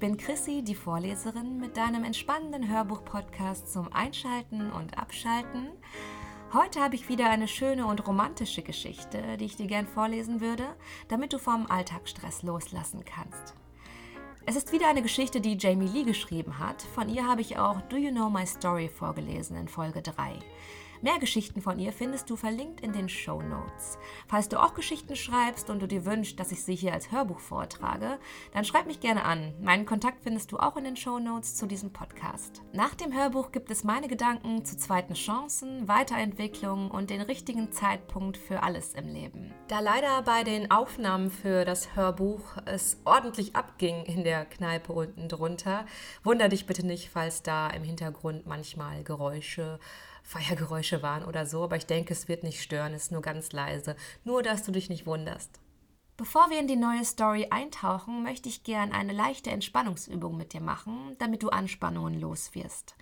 bin Chrissy, die Vorleserin, mit deinem entspannenden Hörbuch-Podcast zum Einschalten und Abschalten. Heute habe ich wieder eine schöne und romantische Geschichte, die ich dir gern vorlesen würde, damit du vom Alltagsstress loslassen kannst. Es ist wieder eine Geschichte, die Jamie Lee geschrieben hat. Von ihr habe ich auch Do You Know My Story vorgelesen in Folge 3. Mehr Geschichten von ihr findest du verlinkt in den Show Notes. Falls du auch Geschichten schreibst und du dir wünschst, dass ich sie hier als Hörbuch vortrage, dann schreib mich gerne an. Meinen Kontakt findest du auch in den Show Notes zu diesem Podcast. Nach dem Hörbuch gibt es meine Gedanken zu zweiten Chancen, Weiterentwicklung und den richtigen Zeitpunkt für alles im Leben. Da leider bei den Aufnahmen für das Hörbuch es ordentlich abging in der Kneipe unten drunter, wunder dich bitte nicht, falls da im Hintergrund manchmal Geräusche Feiergeräusche waren oder so, aber ich denke, es wird nicht stören, es ist nur ganz leise. Nur, dass du dich nicht wunderst. Bevor wir in die neue Story eintauchen, möchte ich gern eine leichte Entspannungsübung mit dir machen, damit du Anspannungen loswirst.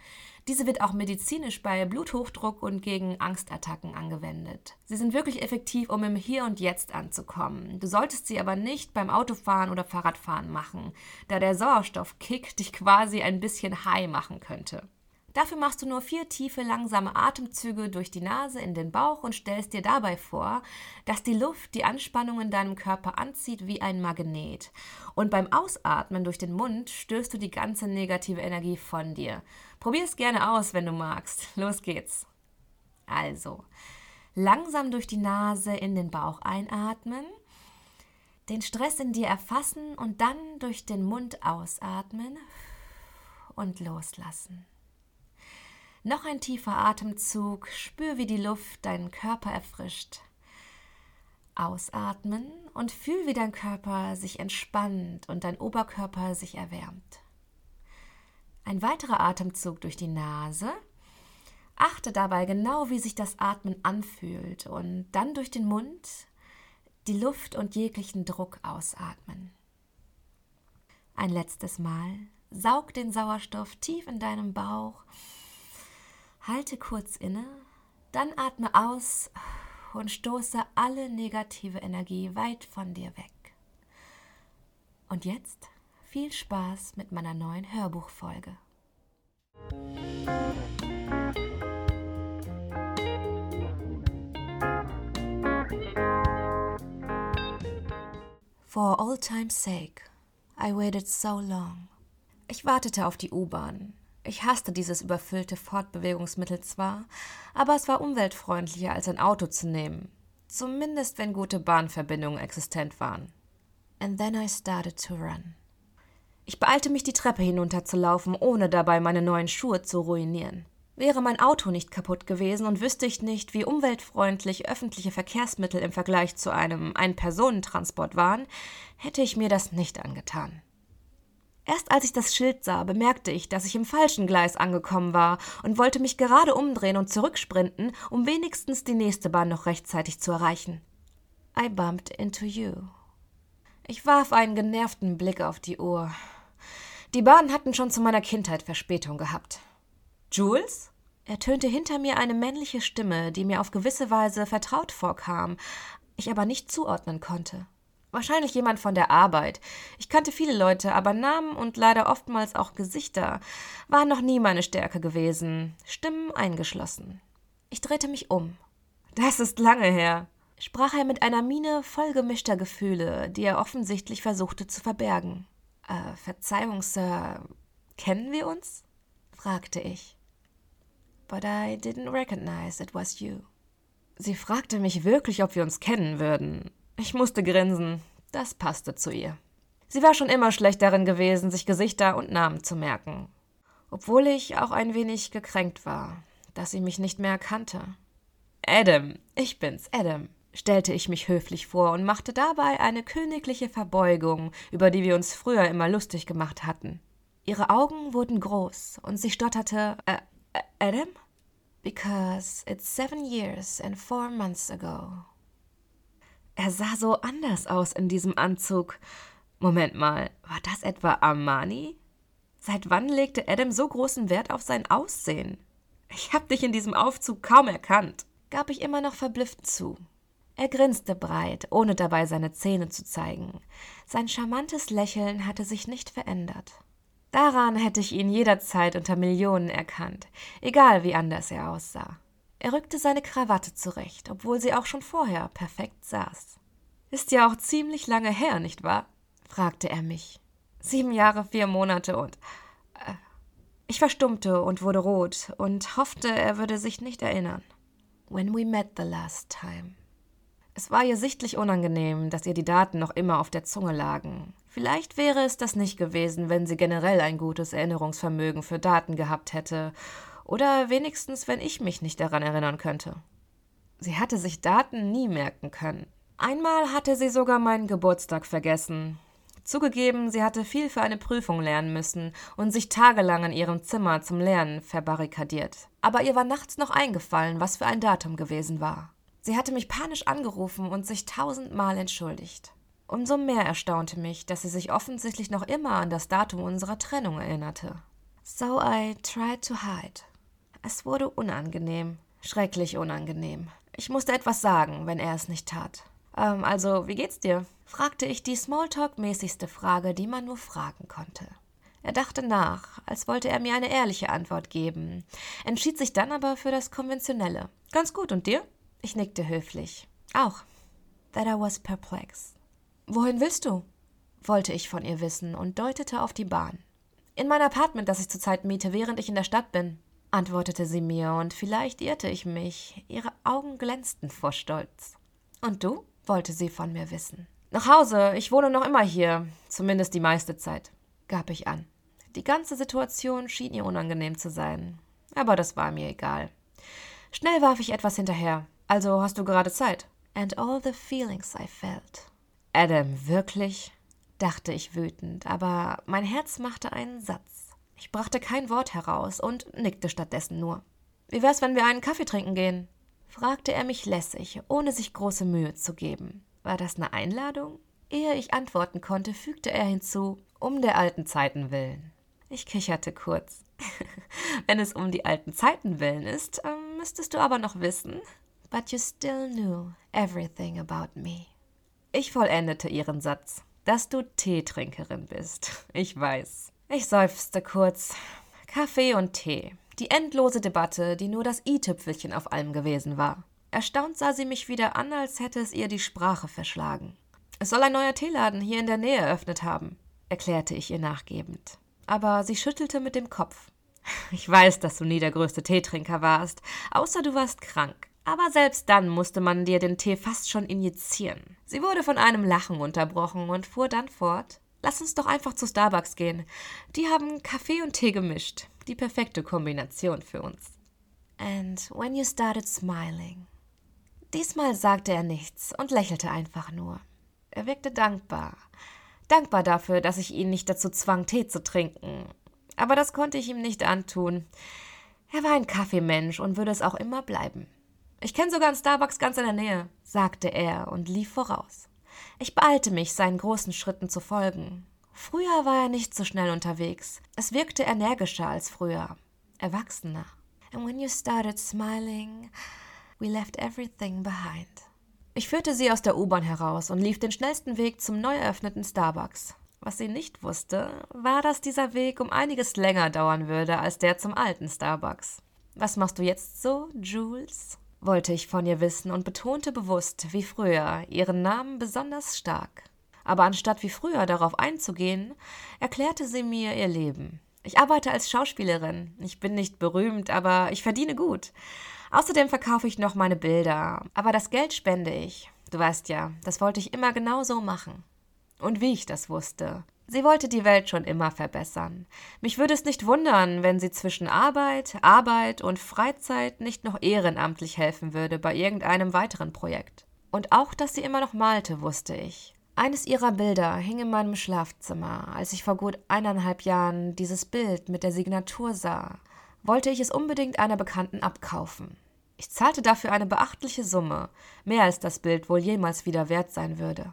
Diese wird auch medizinisch bei Bluthochdruck und gegen Angstattacken angewendet. Sie sind wirklich effektiv, um im Hier und Jetzt anzukommen. Du solltest sie aber nicht beim Autofahren oder Fahrradfahren machen, da der Sauerstoffkick dich quasi ein bisschen high machen könnte. Dafür machst du nur vier tiefe, langsame Atemzüge durch die Nase in den Bauch und stellst dir dabei vor, dass die Luft die Anspannung in deinem Körper anzieht wie ein Magnet. Und beim Ausatmen durch den Mund stößt du die ganze negative Energie von dir. Probier es gerne aus, wenn du magst. Los geht's. Also, langsam durch die Nase in den Bauch einatmen, den Stress in dir erfassen und dann durch den Mund ausatmen und loslassen. Noch ein tiefer Atemzug, spür, wie die Luft deinen Körper erfrischt. Ausatmen und fühl, wie dein Körper sich entspannt und dein Oberkörper sich erwärmt. Ein weiterer Atemzug durch die Nase. Achte dabei genau, wie sich das Atmen anfühlt und dann durch den Mund die Luft und jeglichen Druck ausatmen. Ein letztes Mal. Saug den Sauerstoff tief in deinem Bauch Halte kurz inne, dann atme aus und stoße alle negative Energie weit von dir weg. Und jetzt viel Spaß mit meiner neuen Hörbuchfolge. For all time's sake, I waited so long. Ich wartete auf die U-Bahn, ich hasste dieses überfüllte Fortbewegungsmittel zwar, aber es war umweltfreundlicher als ein Auto zu nehmen, zumindest wenn gute Bahnverbindungen existent waren. And then I started to run. Ich beeilte mich, die Treppe hinunterzulaufen, ohne dabei meine neuen Schuhe zu ruinieren. Wäre mein Auto nicht kaputt gewesen und wüsste ich nicht, wie umweltfreundlich öffentliche Verkehrsmittel im Vergleich zu einem Ein-Personentransport waren, hätte ich mir das nicht angetan. Erst als ich das Schild sah, bemerkte ich, dass ich im falschen Gleis angekommen war und wollte mich gerade umdrehen und zurücksprinten, um wenigstens die nächste Bahn noch rechtzeitig zu erreichen. I bumped into you. Ich warf einen genervten Blick auf die Uhr. Die Bahnen hatten schon zu meiner Kindheit Verspätung gehabt. Jules? ertönte hinter mir eine männliche Stimme, die mir auf gewisse Weise vertraut vorkam, ich aber nicht zuordnen konnte. Wahrscheinlich jemand von der Arbeit. Ich kannte viele Leute, aber Namen und leider oftmals auch Gesichter waren noch nie meine Stärke gewesen, Stimmen eingeschlossen. Ich drehte mich um. Das ist lange her, sprach er mit einer Miene voll gemischter Gefühle, die er offensichtlich versuchte zu verbergen. Äh, Verzeihung, Sir, kennen wir uns? fragte ich. But I didn't recognize it was you. Sie fragte mich wirklich, ob wir uns kennen würden. Ich musste grinsen. Das passte zu ihr. Sie war schon immer schlecht darin gewesen, sich Gesichter und Namen zu merken. Obwohl ich auch ein wenig gekränkt war, dass sie mich nicht mehr erkannte. Adam, ich bin's, Adam, stellte ich mich höflich vor und machte dabei eine königliche Verbeugung, über die wir uns früher immer lustig gemacht hatten. Ihre Augen wurden groß und sie stotterte, äh, äh Adam? Because it's seven years and four months ago. Er sah so anders aus in diesem Anzug. Moment mal, war das etwa Armani? Seit wann legte Adam so großen Wert auf sein Aussehen? Ich hab dich in diesem Aufzug kaum erkannt, gab ich immer noch verblüfft zu. Er grinste breit, ohne dabei seine Zähne zu zeigen. Sein charmantes Lächeln hatte sich nicht verändert. Daran hätte ich ihn jederzeit unter Millionen erkannt, egal wie anders er aussah. Er rückte seine Krawatte zurecht, obwohl sie auch schon vorher perfekt saß. Ist ja auch ziemlich lange her, nicht wahr? fragte er mich. Sieben Jahre, vier Monate und. Äh, ich verstummte und wurde rot und hoffte, er würde sich nicht erinnern. When we met the last time. Es war ihr sichtlich unangenehm, dass ihr die Daten noch immer auf der Zunge lagen. Vielleicht wäre es das nicht gewesen, wenn sie generell ein gutes Erinnerungsvermögen für Daten gehabt hätte, oder wenigstens, wenn ich mich nicht daran erinnern könnte. Sie hatte sich Daten nie merken können. Einmal hatte sie sogar meinen Geburtstag vergessen, Zugegeben, sie hatte viel für eine Prüfung lernen müssen und sich tagelang in ihrem Zimmer zum Lernen verbarrikadiert. Aber ihr war nachts noch eingefallen, was für ein Datum gewesen war. Sie hatte mich panisch angerufen und sich tausendmal entschuldigt. Umso mehr erstaunte mich, dass sie sich offensichtlich noch immer an das Datum unserer Trennung erinnerte. So I tried to hide. Es wurde unangenehm, schrecklich unangenehm. Ich musste etwas sagen, wenn er es nicht tat. Ähm, also, wie geht's dir? fragte ich die Smalltalk-mäßigste Frage, die man nur fragen konnte. Er dachte nach, als wollte er mir eine ehrliche Antwort geben, entschied sich dann aber für das Konventionelle. Ganz gut, und dir? Ich nickte höflich. Auch. That I was perplexed. Wohin willst du? wollte ich von ihr wissen und deutete auf die Bahn. In mein Apartment, das ich zurzeit miete, während ich in der Stadt bin, antwortete sie mir, und vielleicht irrte ich mich. Ihre Augen glänzten vor Stolz. Und du? wollte sie von mir wissen. Nach Hause, ich wohne noch immer hier, zumindest die meiste Zeit, gab ich an. Die ganze Situation schien ihr unangenehm zu sein, aber das war mir egal. Schnell warf ich etwas hinterher. Also hast du gerade Zeit? And all the feelings I felt. Adam, wirklich? dachte ich wütend, aber mein Herz machte einen Satz. Ich brachte kein Wort heraus und nickte stattdessen nur. Wie wär's, wenn wir einen Kaffee trinken gehen? fragte er mich lässig, ohne sich große Mühe zu geben. War das eine Einladung? Ehe ich antworten konnte, fügte er hinzu, um der alten Zeiten willen. Ich kicherte kurz. Wenn es um die alten Zeiten willen ist, ähm, müsstest du aber noch wissen. But you still knew everything about me. Ich vollendete ihren Satz. Dass du Teetrinkerin bist. Ich weiß. Ich seufzte kurz. Kaffee und Tee. Die endlose Debatte, die nur das i-Tüpfelchen auf allem gewesen war. Erstaunt sah sie mich wieder an, als hätte es ihr die Sprache verschlagen. Es soll ein neuer Teeladen hier in der Nähe eröffnet haben, erklärte ich ihr nachgebend. Aber sie schüttelte mit dem Kopf. Ich weiß, dass du nie der größte Teetrinker warst, außer du warst krank. Aber selbst dann musste man dir den Tee fast schon injizieren. Sie wurde von einem Lachen unterbrochen und fuhr dann fort. Lass uns doch einfach zu Starbucks gehen. Die haben Kaffee und Tee gemischt. Die perfekte Kombination für uns. And when you started smiling. Diesmal sagte er nichts und lächelte einfach nur. Er wirkte dankbar. Dankbar dafür, dass ich ihn nicht dazu zwang, Tee zu trinken. Aber das konnte ich ihm nicht antun. Er war ein Kaffeemensch und würde es auch immer bleiben. Ich kenne sogar einen Starbucks ganz in der Nähe, sagte er und lief voraus. Ich beeilte mich, seinen großen Schritten zu folgen. Früher war er nicht so schnell unterwegs. Es wirkte energischer als früher, erwachsener. And when you started smiling, we left everything behind. Ich führte sie aus der U-Bahn heraus und lief den schnellsten Weg zum neu eröffneten Starbucks. Was sie nicht wusste, war, dass dieser Weg um einiges länger dauern würde als der zum alten Starbucks. Was machst du jetzt so, Jules? Wollte ich von ihr wissen und betonte bewusst, wie früher, ihren Namen besonders stark aber anstatt wie früher darauf einzugehen, erklärte sie mir ihr Leben. Ich arbeite als Schauspielerin. Ich bin nicht berühmt, aber ich verdiene gut. Außerdem verkaufe ich noch meine Bilder. Aber das Geld spende ich. Du weißt ja, das wollte ich immer genau so machen. Und wie ich das wusste. Sie wollte die Welt schon immer verbessern. Mich würde es nicht wundern, wenn sie zwischen Arbeit, Arbeit und Freizeit nicht noch ehrenamtlich helfen würde bei irgendeinem weiteren Projekt. Und auch, dass sie immer noch malte, wusste ich. Eines ihrer Bilder hing in meinem Schlafzimmer. Als ich vor gut eineinhalb Jahren dieses Bild mit der Signatur sah, wollte ich es unbedingt einer Bekannten abkaufen. Ich zahlte dafür eine beachtliche Summe, mehr als das Bild wohl jemals wieder wert sein würde.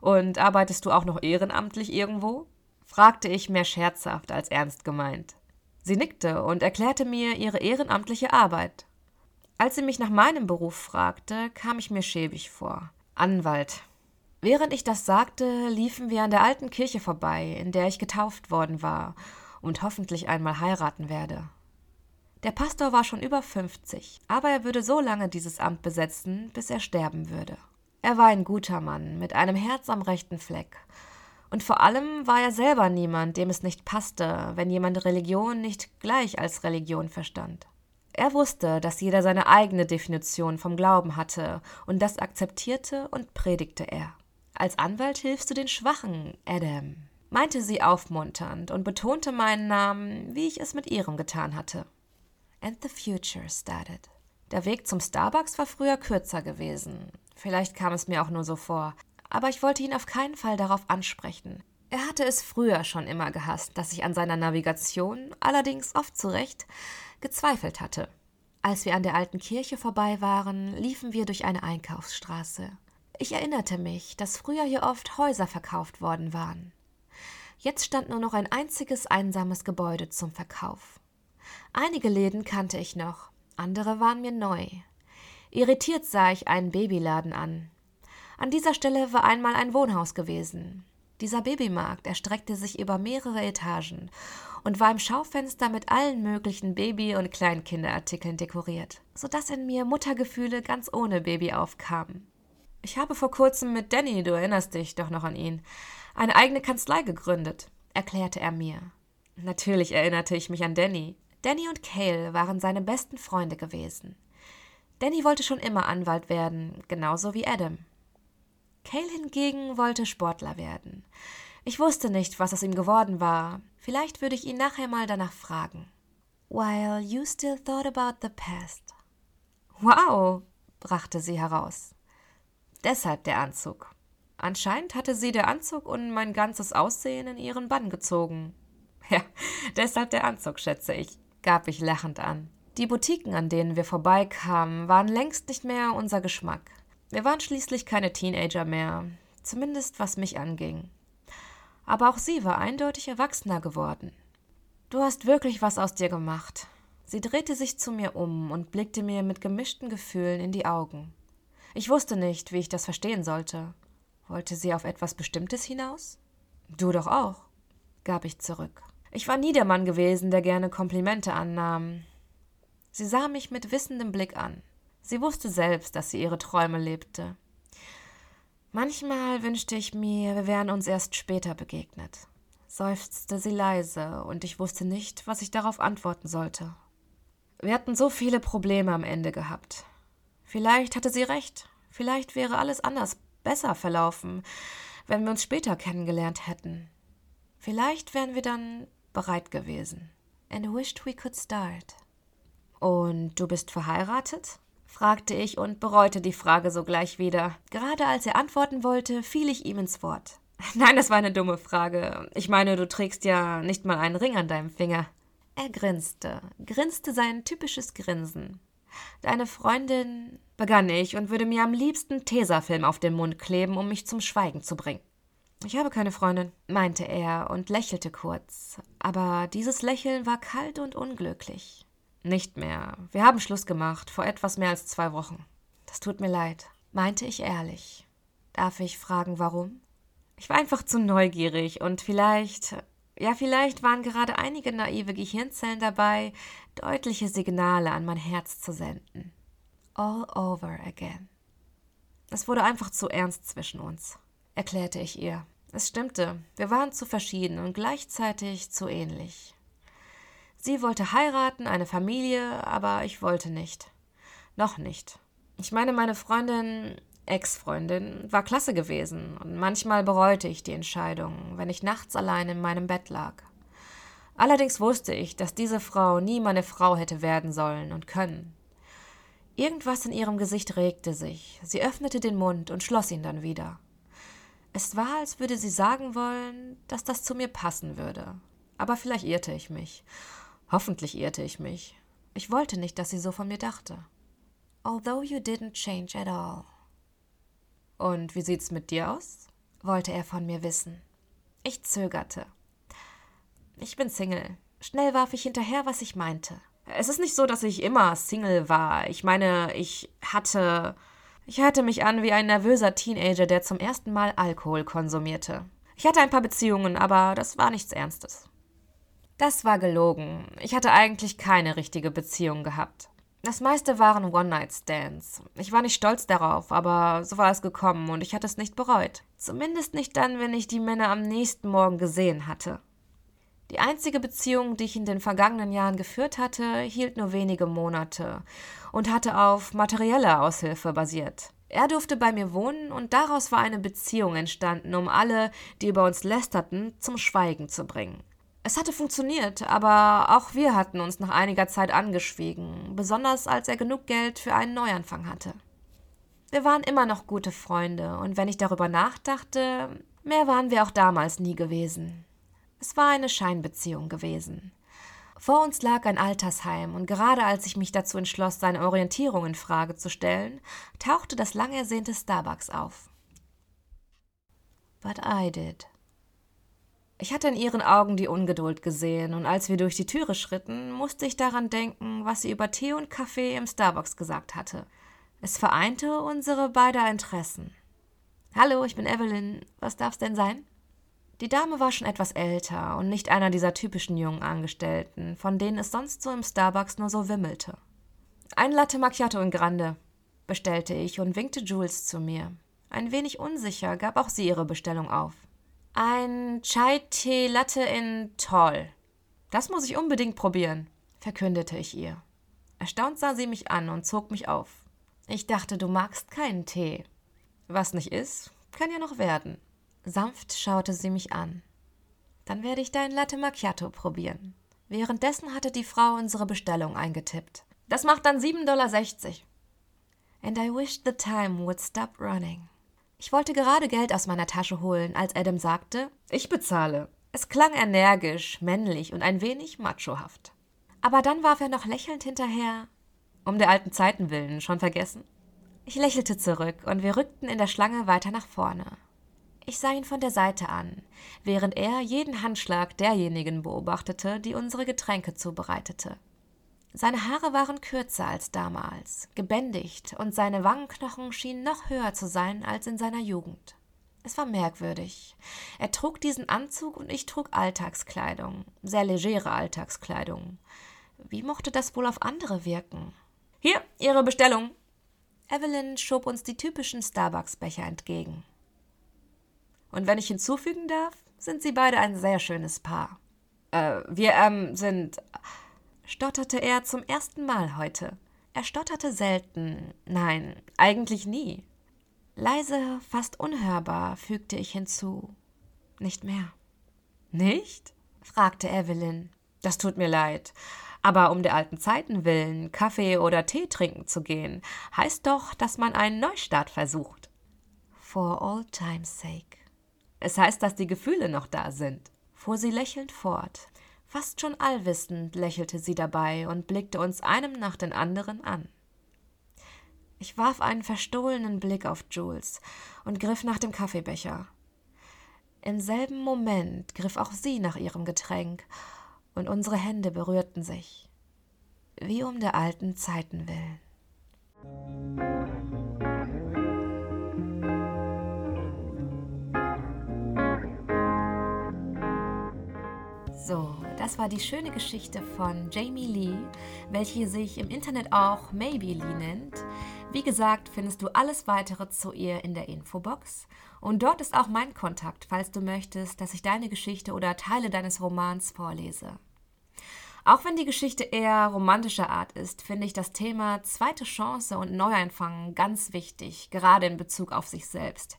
Und arbeitest du auch noch ehrenamtlich irgendwo? fragte ich mehr scherzhaft als ernst gemeint. Sie nickte und erklärte mir ihre ehrenamtliche Arbeit. Als sie mich nach meinem Beruf fragte, kam ich mir schäbig vor. Anwalt, Während ich das sagte, liefen wir an der alten Kirche vorbei, in der ich getauft worden war, und hoffentlich einmal heiraten werde. Der Pastor war schon über 50, aber er würde so lange dieses Amt besetzen, bis er sterben würde. Er war ein guter Mann mit einem Herz am rechten Fleck. Und vor allem war er selber niemand, dem es nicht passte, wenn jemand Religion nicht gleich als Religion verstand. Er wusste, dass jeder seine eigene Definition vom Glauben hatte, und das akzeptierte und predigte er. Als Anwalt hilfst du den Schwachen, Adam, meinte sie aufmunternd und betonte meinen Namen, wie ich es mit ihrem getan hatte. And the future started. Der Weg zum Starbucks war früher kürzer gewesen. Vielleicht kam es mir auch nur so vor. Aber ich wollte ihn auf keinen Fall darauf ansprechen. Er hatte es früher schon immer gehasst, dass ich an seiner Navigation, allerdings oft zu Recht, gezweifelt hatte. Als wir an der alten Kirche vorbei waren, liefen wir durch eine Einkaufsstraße. Ich erinnerte mich, dass früher hier oft Häuser verkauft worden waren. Jetzt stand nur noch ein einziges einsames Gebäude zum Verkauf. Einige Läden kannte ich noch, andere waren mir neu. Irritiert sah ich einen Babyladen an. An dieser Stelle war einmal ein Wohnhaus gewesen. Dieser Babymarkt erstreckte sich über mehrere Etagen und war im Schaufenster mit allen möglichen Baby- und Kleinkinderartikeln dekoriert, sodass in mir Muttergefühle ganz ohne Baby aufkamen. Ich habe vor kurzem mit Danny, du erinnerst dich doch noch an ihn, eine eigene Kanzlei gegründet, erklärte er mir. Natürlich erinnerte ich mich an Danny. Danny und Cale waren seine besten Freunde gewesen. Danny wollte schon immer Anwalt werden, genauso wie Adam. Cale hingegen wollte Sportler werden. Ich wusste nicht, was aus ihm geworden war. Vielleicht würde ich ihn nachher mal danach fragen. While you still thought about the past. Wow, brachte sie heraus. Deshalb der Anzug. Anscheinend hatte sie der Anzug und mein ganzes Aussehen in ihren Bann gezogen. Ja, deshalb der Anzug, schätze ich, gab ich lachend an. Die Boutiquen, an denen wir vorbeikamen, waren längst nicht mehr unser Geschmack. Wir waren schließlich keine Teenager mehr, zumindest was mich anging. Aber auch sie war eindeutig erwachsener geworden. Du hast wirklich was aus dir gemacht. Sie drehte sich zu mir um und blickte mir mit gemischten Gefühlen in die Augen. Ich wusste nicht, wie ich das verstehen sollte. Wollte sie auf etwas Bestimmtes hinaus? Du doch auch, gab ich zurück. Ich war nie der Mann gewesen, der gerne Komplimente annahm. Sie sah mich mit wissendem Blick an. Sie wusste selbst, dass sie ihre Träume lebte. Manchmal wünschte ich mir, wir wären uns erst später begegnet, seufzte sie leise, und ich wusste nicht, was ich darauf antworten sollte. Wir hatten so viele Probleme am Ende gehabt. Vielleicht hatte sie recht, vielleicht wäre alles anders, besser verlaufen, wenn wir uns später kennengelernt hätten. Vielleicht wären wir dann bereit gewesen. And wished we could start. Und du bist verheiratet? fragte ich und bereute die Frage sogleich wieder. Gerade als er antworten wollte, fiel ich ihm ins Wort. Nein, das war eine dumme Frage. Ich meine, du trägst ja nicht mal einen Ring an deinem Finger. Er grinste, grinste sein typisches Grinsen. Deine Freundin, begann ich und würde mir am liebsten Tesafilm auf den Mund kleben, um mich zum Schweigen zu bringen. Ich habe keine Freundin, meinte er und lächelte kurz, aber dieses Lächeln war kalt und unglücklich. Nicht mehr. Wir haben Schluss gemacht, vor etwas mehr als zwei Wochen. Das tut mir leid, meinte ich ehrlich. Darf ich fragen, warum? Ich war einfach zu neugierig und vielleicht, ja, vielleicht waren gerade einige naive Gehirnzellen dabei, deutliche Signale an mein Herz zu senden. All over again. Es wurde einfach zu ernst zwischen uns, erklärte ich ihr. Es stimmte, wir waren zu verschieden und gleichzeitig zu ähnlich. Sie wollte heiraten, eine Familie, aber ich wollte nicht. Noch nicht. Ich meine, meine Freundin, Ex-Freundin, war klasse gewesen und manchmal bereute ich die Entscheidung, wenn ich nachts allein in meinem Bett lag. Allerdings wusste ich, dass diese Frau nie meine Frau hätte werden sollen und können. Irgendwas in ihrem Gesicht regte sich. Sie öffnete den Mund und schloss ihn dann wieder. Es war, als würde sie sagen wollen, dass das zu mir passen würde. Aber vielleicht irrte ich mich. Hoffentlich irrte ich mich. Ich wollte nicht, dass sie so von mir dachte. Although you didn't change at all. Und wie sieht's mit dir aus? wollte er von mir wissen. Ich zögerte. Ich bin Single. Schnell warf ich hinterher, was ich meinte. Es ist nicht so, dass ich immer Single war. Ich meine, ich hatte. Ich hörte mich an wie ein nervöser Teenager, der zum ersten Mal Alkohol konsumierte. Ich hatte ein paar Beziehungen, aber das war nichts Ernstes. Das war gelogen. Ich hatte eigentlich keine richtige Beziehung gehabt. Das meiste waren One-Night-Stands. Ich war nicht stolz darauf, aber so war es gekommen und ich hatte es nicht bereut. Zumindest nicht dann, wenn ich die Männer am nächsten Morgen gesehen hatte. Die einzige Beziehung, die ich in den vergangenen Jahren geführt hatte, hielt nur wenige Monate und hatte auf materieller Aushilfe basiert. Er durfte bei mir wohnen und daraus war eine Beziehung entstanden, um alle, die über uns lästerten, zum Schweigen zu bringen. Es hatte funktioniert, aber auch wir hatten uns nach einiger Zeit angeschwiegen, besonders als er genug Geld für einen Neuanfang hatte. Wir waren immer noch gute Freunde, und wenn ich darüber nachdachte, mehr waren wir auch damals nie gewesen. Es war eine Scheinbeziehung gewesen. Vor uns lag ein Altersheim, und gerade als ich mich dazu entschloss, seine Orientierung in Frage zu stellen, tauchte das lang ersehnte Starbucks auf. But I did. Ich hatte in ihren Augen die Ungeduld gesehen, und als wir durch die Türe schritten, musste ich daran denken, was sie über Tee und Kaffee im Starbucks gesagt hatte. Es vereinte unsere beider Interessen. Hallo, ich bin Evelyn. Was darf's denn sein? Die Dame war schon etwas älter und nicht einer dieser typischen jungen Angestellten, von denen es sonst so im Starbucks nur so wimmelte. Ein Latte Macchiato in Grande, bestellte ich und winkte Jules zu mir. Ein wenig unsicher gab auch sie ihre Bestellung auf. Ein Chai-Tee Latte in Toll. Das muss ich unbedingt probieren, verkündete ich ihr. Erstaunt sah sie mich an und zog mich auf. Ich dachte, du magst keinen Tee. Was nicht ist, kann ja noch werden. Sanft schaute sie mich an. Dann werde ich dein Latte Macchiato probieren. Währenddessen hatte die Frau unsere Bestellung eingetippt. Das macht dann 7,60 Dollar. And I wished the time would stop running. Ich wollte gerade Geld aus meiner Tasche holen, als Adam sagte, ich bezahle. Es klang energisch, männlich und ein wenig machohaft. Aber dann warf er noch lächelnd hinterher, um der alten Zeiten willen, schon vergessen. Ich lächelte zurück und wir rückten in der Schlange weiter nach vorne. Ich sah ihn von der Seite an, während er jeden Handschlag derjenigen beobachtete, die unsere Getränke zubereitete. Seine Haare waren kürzer als damals, gebändigt, und seine Wangenknochen schienen noch höher zu sein als in seiner Jugend. Es war merkwürdig. Er trug diesen Anzug und ich trug Alltagskleidung, sehr legere Alltagskleidung. Wie mochte das wohl auf andere wirken? Hier, Ihre Bestellung. Evelyn schob uns die typischen Starbucks-Becher entgegen. Und wenn ich hinzufügen darf, sind sie beide ein sehr schönes Paar. Äh, wir, ähm, sind stotterte er zum ersten Mal heute. Er stotterte selten, nein, eigentlich nie. Leise, fast unhörbar, fügte ich hinzu. Nicht mehr. Nicht? fragte Evelyn. Das tut mir leid. Aber um der alten Zeiten willen, Kaffee oder Tee trinken zu gehen, heißt doch, dass man einen Neustart versucht. For all time's sake. Es heißt, dass die Gefühle noch da sind, fuhr sie lächelnd fort. Fast schon allwissend lächelte sie dabei und blickte uns einem nach den anderen an. Ich warf einen verstohlenen Blick auf Jules und griff nach dem Kaffeebecher. Im selben Moment griff auch sie nach ihrem Getränk, und unsere Hände berührten sich, wie um der alten Zeiten willen. So, das war die schöne Geschichte von Jamie Lee, welche sich im Internet auch Maybe Lee nennt. Wie gesagt, findest du alles weitere zu ihr in der Infobox. Und dort ist auch mein Kontakt, falls du möchtest, dass ich deine Geschichte oder Teile deines Romans vorlese. Auch wenn die Geschichte eher romantischer Art ist, finde ich das Thema zweite Chance und Neueinfangen ganz wichtig, gerade in Bezug auf sich selbst.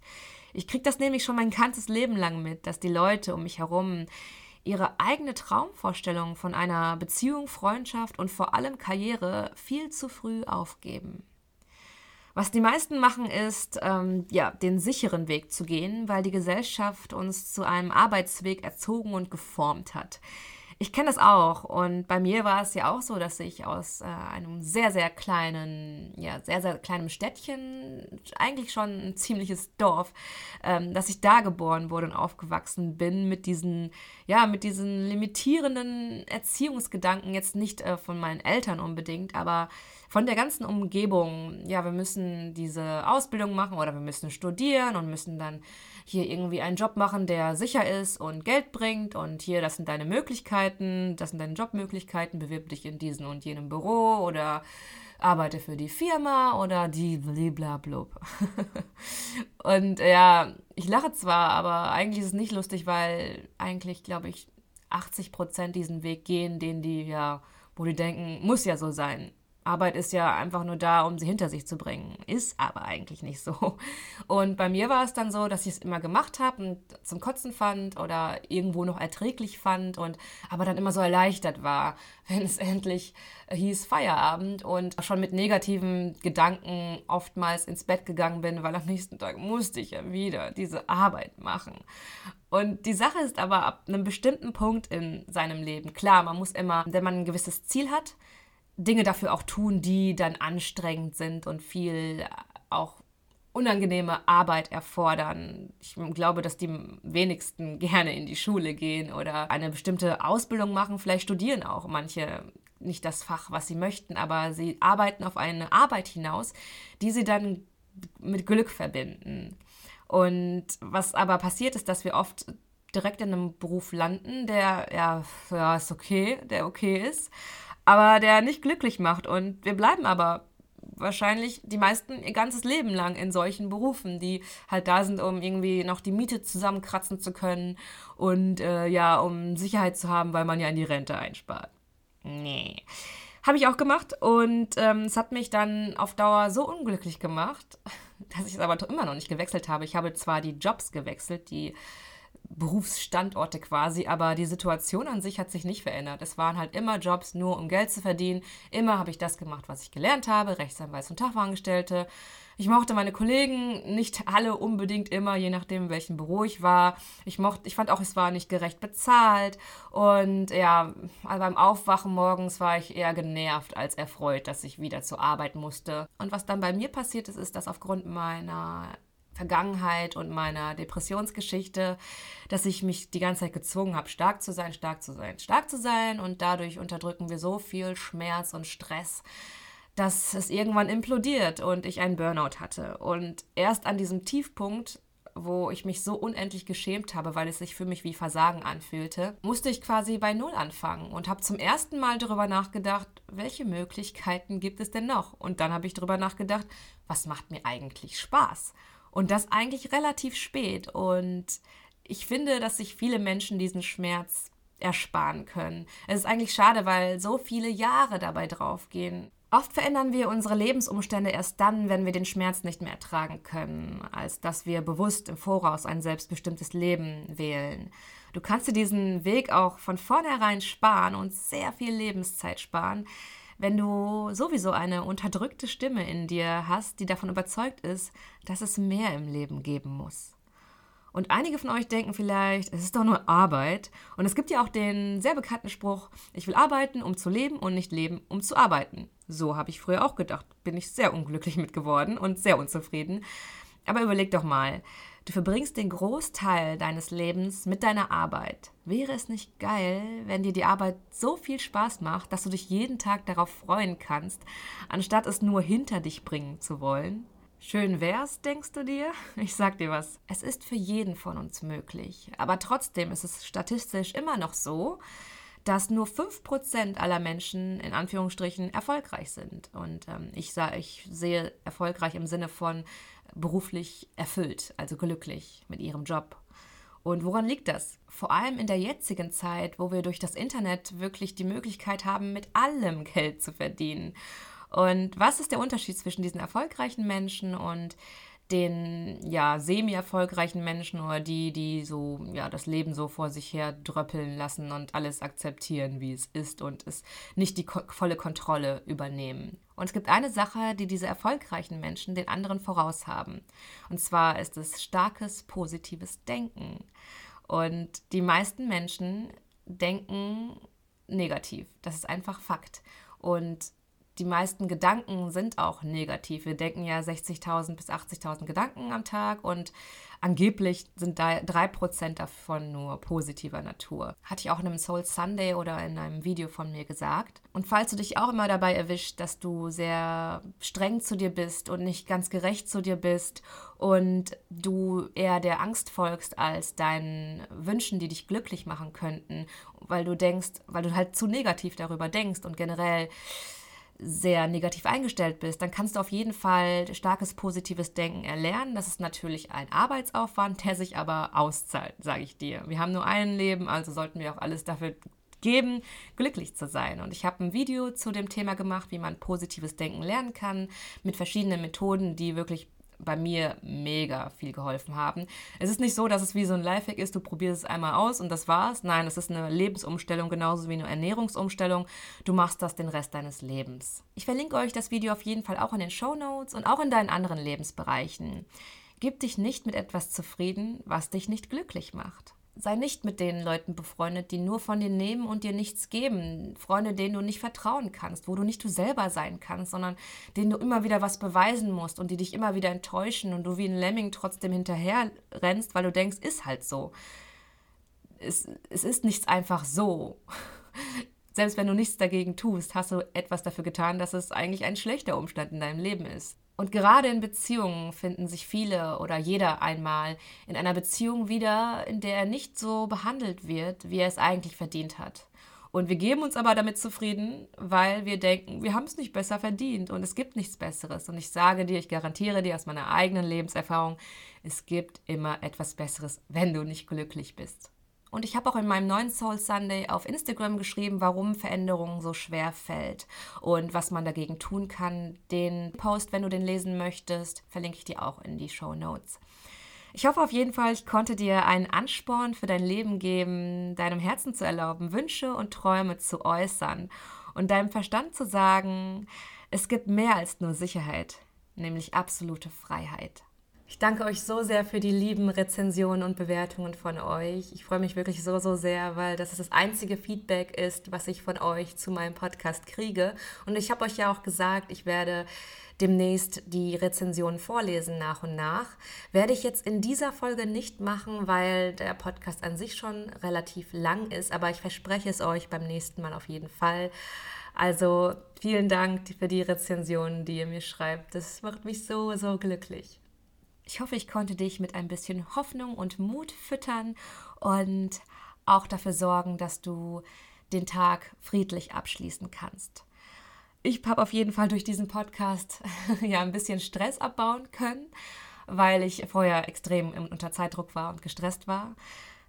Ich kriege das nämlich schon mein ganzes Leben lang mit, dass die Leute um mich herum ihre eigene Traumvorstellung von einer Beziehung, Freundschaft und vor allem Karriere viel zu früh aufgeben. Was die meisten machen, ist, ähm, ja, den sicheren Weg zu gehen, weil die Gesellschaft uns zu einem Arbeitsweg erzogen und geformt hat. Ich kenne das auch. Und bei mir war es ja auch so, dass ich aus äh, einem sehr, sehr kleinen, ja, sehr, sehr kleinen Städtchen, eigentlich schon ein ziemliches Dorf, ähm, dass ich da geboren wurde und aufgewachsen bin mit diesen, ja, mit diesen limitierenden Erziehungsgedanken, jetzt nicht äh, von meinen Eltern unbedingt, aber von der ganzen Umgebung, ja, wir müssen diese Ausbildung machen oder wir müssen studieren und müssen dann hier irgendwie einen Job machen, der sicher ist und Geld bringt und hier, das sind deine Möglichkeiten, das sind deine Jobmöglichkeiten, bewirb dich in diesem und jenem Büro oder arbeite für die Firma oder die bliblablub. und ja, ich lache zwar, aber eigentlich ist es nicht lustig, weil eigentlich, glaube ich, 80 Prozent diesen Weg gehen, den die ja, wo die denken, muss ja so sein. Arbeit ist ja einfach nur da, um sie hinter sich zu bringen. Ist aber eigentlich nicht so. Und bei mir war es dann so, dass ich es immer gemacht habe und zum Kotzen fand oder irgendwo noch erträglich fand und aber dann immer so erleichtert war, wenn es endlich hieß Feierabend und schon mit negativen Gedanken oftmals ins Bett gegangen bin, weil am nächsten Tag musste ich ja wieder diese Arbeit machen. Und die Sache ist aber ab einem bestimmten Punkt in seinem Leben, klar, man muss immer, wenn man ein gewisses Ziel hat, Dinge dafür auch tun, die dann anstrengend sind und viel auch unangenehme Arbeit erfordern. Ich glaube, dass die wenigsten gerne in die Schule gehen oder eine bestimmte Ausbildung machen. Vielleicht studieren auch manche nicht das Fach, was sie möchten, aber sie arbeiten auf eine Arbeit hinaus, die sie dann mit Glück verbinden. Und was aber passiert ist, dass wir oft direkt in einem Beruf landen, der ja, ja ist okay, der okay ist aber der nicht glücklich macht. Und wir bleiben aber wahrscheinlich die meisten ihr ganzes Leben lang in solchen Berufen, die halt da sind, um irgendwie noch die Miete zusammenkratzen zu können und äh, ja, um Sicherheit zu haben, weil man ja in die Rente einspart. Nee. Habe ich auch gemacht und ähm, es hat mich dann auf Dauer so unglücklich gemacht, dass ich es aber immer noch nicht gewechselt habe. Ich habe zwar die Jobs gewechselt, die Berufsstandorte quasi, aber die Situation an sich hat sich nicht verändert. Es waren halt immer Jobs, nur um Geld zu verdienen. Immer habe ich das gemacht, was ich gelernt habe, Rechtsanwalts- und Tagwarangestellte. Ich mochte meine Kollegen, nicht alle unbedingt immer, je nachdem, in welchem Büro ich war. Ich mochte, ich fand auch, es war nicht gerecht bezahlt. Und ja, also beim Aufwachen morgens war ich eher genervt als erfreut, dass ich wieder zur Arbeit musste. Und was dann bei mir passiert ist, ist, dass aufgrund meiner Vergangenheit und meiner Depressionsgeschichte, dass ich mich die ganze Zeit gezwungen habe, stark zu sein, stark zu sein, stark zu sein. Und dadurch unterdrücken wir so viel Schmerz und Stress, dass es irgendwann implodiert und ich einen Burnout hatte. Und erst an diesem Tiefpunkt wo ich mich so unendlich geschämt habe, weil es sich für mich wie Versagen anfühlte, musste ich quasi bei Null anfangen und habe zum ersten Mal darüber nachgedacht, welche Möglichkeiten gibt es denn noch? Und dann habe ich darüber nachgedacht, was macht mir eigentlich Spaß? Und das eigentlich relativ spät. Und ich finde, dass sich viele Menschen diesen Schmerz ersparen können. Es ist eigentlich schade, weil so viele Jahre dabei draufgehen. Oft verändern wir unsere Lebensumstände erst dann, wenn wir den Schmerz nicht mehr ertragen können, als dass wir bewusst im Voraus ein selbstbestimmtes Leben wählen. Du kannst dir diesen Weg auch von vornherein sparen und sehr viel Lebenszeit sparen, wenn du sowieso eine unterdrückte Stimme in dir hast, die davon überzeugt ist, dass es mehr im Leben geben muss. Und einige von euch denken vielleicht, es ist doch nur Arbeit. Und es gibt ja auch den sehr bekannten Spruch, ich will arbeiten, um zu leben und nicht leben, um zu arbeiten. So habe ich früher auch gedacht. Bin ich sehr unglücklich mit geworden und sehr unzufrieden. Aber überleg doch mal, Du verbringst den Großteil deines Lebens mit deiner Arbeit. Wäre es nicht geil, wenn dir die Arbeit so viel Spaß macht, dass du dich jeden Tag darauf freuen kannst, anstatt es nur hinter dich bringen zu wollen? Schön wär's, denkst du dir? Ich sag dir was. Es ist für jeden von uns möglich. Aber trotzdem ist es statistisch immer noch so, dass nur 5% aller Menschen in Anführungsstrichen erfolgreich sind. Und ähm, ich, sah, ich sehe erfolgreich im Sinne von beruflich erfüllt, also glücklich mit ihrem Job. Und woran liegt das? Vor allem in der jetzigen Zeit, wo wir durch das Internet wirklich die Möglichkeit haben, mit allem Geld zu verdienen. Und was ist der Unterschied zwischen diesen erfolgreichen Menschen und den ja semi-erfolgreichen Menschen oder die, die so ja das Leben so vor sich her dröppeln lassen und alles akzeptieren, wie es ist und es nicht die ko volle Kontrolle übernehmen. Und es gibt eine Sache, die diese erfolgreichen Menschen den anderen voraus haben. Und zwar ist es starkes positives Denken. Und die meisten Menschen denken negativ. Das ist einfach Fakt. Und die meisten Gedanken sind auch negativ. Wir denken ja 60.000 bis 80.000 Gedanken am Tag und angeblich sind da 3% davon nur positiver Natur. Hatte ich auch in einem Soul Sunday oder in einem Video von mir gesagt. Und falls du dich auch immer dabei erwischt, dass du sehr streng zu dir bist und nicht ganz gerecht zu dir bist und du eher der Angst folgst als deinen Wünschen, die dich glücklich machen könnten, weil du denkst, weil du halt zu negativ darüber denkst und generell sehr negativ eingestellt bist, dann kannst du auf jeden Fall starkes positives Denken erlernen. Das ist natürlich ein Arbeitsaufwand, der sich aber auszahlt, sage ich dir. Wir haben nur ein Leben, also sollten wir auch alles dafür geben, glücklich zu sein. Und ich habe ein Video zu dem Thema gemacht, wie man positives Denken lernen kann, mit verschiedenen Methoden, die wirklich bei mir mega viel geholfen haben. Es ist nicht so, dass es wie so ein Lifehack ist, du probierst es einmal aus und das war's. Nein, es ist eine Lebensumstellung, genauso wie eine Ernährungsumstellung. Du machst das den Rest deines Lebens. Ich verlinke euch das Video auf jeden Fall auch in den Show Notes und auch in deinen anderen Lebensbereichen. Gib dich nicht mit etwas zufrieden, was dich nicht glücklich macht sei nicht mit den Leuten befreundet, die nur von dir nehmen und dir nichts geben. Freunde, denen du nicht vertrauen kannst, wo du nicht du selber sein kannst, sondern denen du immer wieder was beweisen musst und die dich immer wieder enttäuschen und du wie ein Lemming trotzdem hinterher rennst, weil du denkst, ist halt so. Es, es ist nichts einfach so. Selbst wenn du nichts dagegen tust, hast du etwas dafür getan, dass es eigentlich ein schlechter Umstand in deinem Leben ist. Und gerade in Beziehungen finden sich viele oder jeder einmal in einer Beziehung wieder, in der er nicht so behandelt wird, wie er es eigentlich verdient hat. Und wir geben uns aber damit zufrieden, weil wir denken, wir haben es nicht besser verdient und es gibt nichts Besseres. Und ich sage dir, ich garantiere dir aus meiner eigenen Lebenserfahrung, es gibt immer etwas Besseres, wenn du nicht glücklich bist. Und ich habe auch in meinem neuen Soul Sunday auf Instagram geschrieben, warum Veränderung so schwer fällt und was man dagegen tun kann. Den Post, wenn du den lesen möchtest, verlinke ich dir auch in die Show Notes. Ich hoffe auf jeden Fall, ich konnte dir einen Ansporn für dein Leben geben, deinem Herzen zu erlauben, Wünsche und Träume zu äußern und deinem Verstand zu sagen, es gibt mehr als nur Sicherheit, nämlich absolute Freiheit. Ich danke euch so sehr für die lieben Rezensionen und Bewertungen von euch. Ich freue mich wirklich so, so sehr, weil das das einzige Feedback ist, was ich von euch zu meinem Podcast kriege. Und ich habe euch ja auch gesagt, ich werde demnächst die Rezensionen vorlesen nach und nach. Werde ich jetzt in dieser Folge nicht machen, weil der Podcast an sich schon relativ lang ist, aber ich verspreche es euch beim nächsten Mal auf jeden Fall. Also vielen Dank für die Rezensionen, die ihr mir schreibt. Das macht mich so, so glücklich. Ich hoffe, ich konnte dich mit ein bisschen Hoffnung und Mut füttern und auch dafür sorgen, dass du den Tag friedlich abschließen kannst. Ich habe auf jeden Fall durch diesen Podcast ja ein bisschen Stress abbauen können, weil ich vorher extrem unter Zeitdruck war und gestresst war.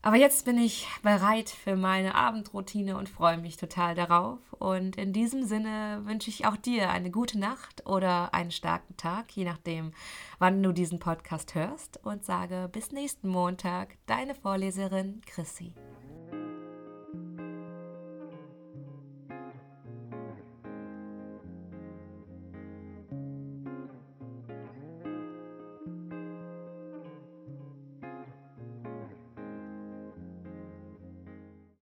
Aber jetzt bin ich bereit für meine Abendroutine und freue mich total darauf. Und in diesem Sinne wünsche ich auch dir eine gute Nacht oder einen starken Tag, je nachdem, wann du diesen Podcast hörst. Und sage bis nächsten Montag, deine Vorleserin Chrissy.